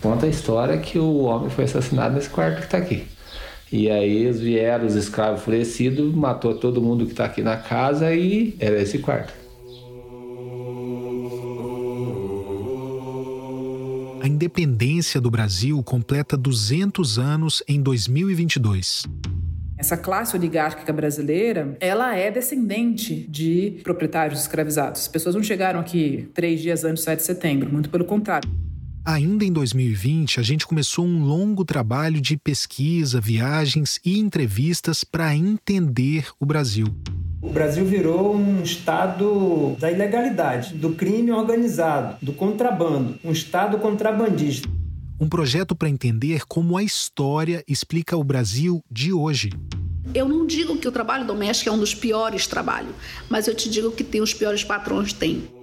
Conta a história que o homem foi assassinado nesse quarto que está aqui. E aí eles vieram, os escravos enfurecidos, matou todo mundo que está aqui na casa e era esse quarto. A independência do Brasil completa 200 anos em 2022. Essa classe oligárquica brasileira, ela é descendente de proprietários escravizados. As pessoas não chegaram aqui três dias antes do 7 de setembro, muito pelo contrário. Ainda em 2020, a gente começou um longo trabalho de pesquisa, viagens e entrevistas para entender o Brasil. O Brasil virou um estado da ilegalidade, do crime organizado, do contrabando, um estado contrabandista. Um projeto para entender como a história explica o Brasil de hoje. Eu não digo que o trabalho doméstico é um dos piores trabalhos, mas eu te digo que tem os piores patrões, tem.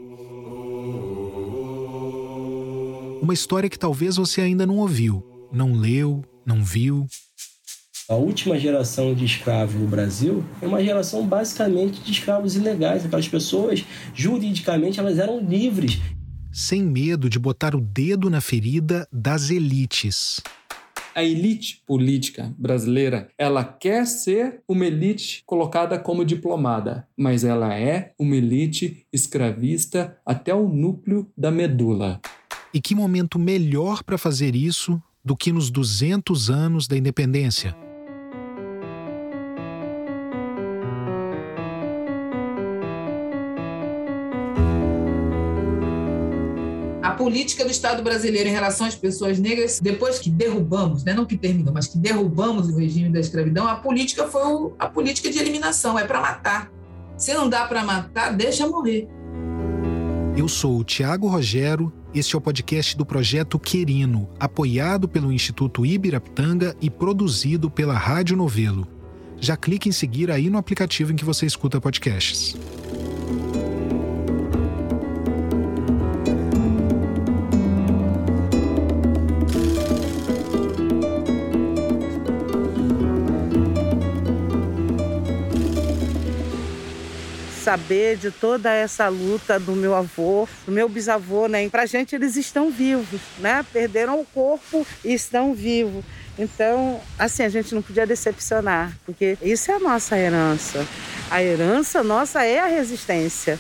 Uma história que talvez você ainda não ouviu, não leu, não viu. A última geração de escravos no Brasil é uma geração basicamente de escravos ilegais. Aquelas pessoas, juridicamente, elas eram livres sem medo de botar o dedo na ferida das elites. A elite política brasileira, ela quer ser uma elite colocada como diplomada, mas ela é uma elite escravista até o núcleo da medula. E que momento melhor para fazer isso do que nos 200 anos da independência? política do Estado brasileiro em relação às pessoas negras, depois que derrubamos, né, não que terminou, mas que derrubamos o regime da escravidão, a política foi o, a política de eliminação, é para matar. Se não dá para matar, deixa morrer. Eu sou o Tiago Rogero, este é o podcast do Projeto Querino, apoiado pelo Instituto Ibirapitanga e produzido pela Rádio Novelo. Já clique em seguir aí no aplicativo em que você escuta podcasts. Saber de toda essa luta do meu avô, do meu bisavô, né? Pra gente eles estão vivos, né? Perderam o corpo e estão vivos. Então, assim, a gente não podia decepcionar, porque isso é a nossa herança. A herança nossa é a resistência.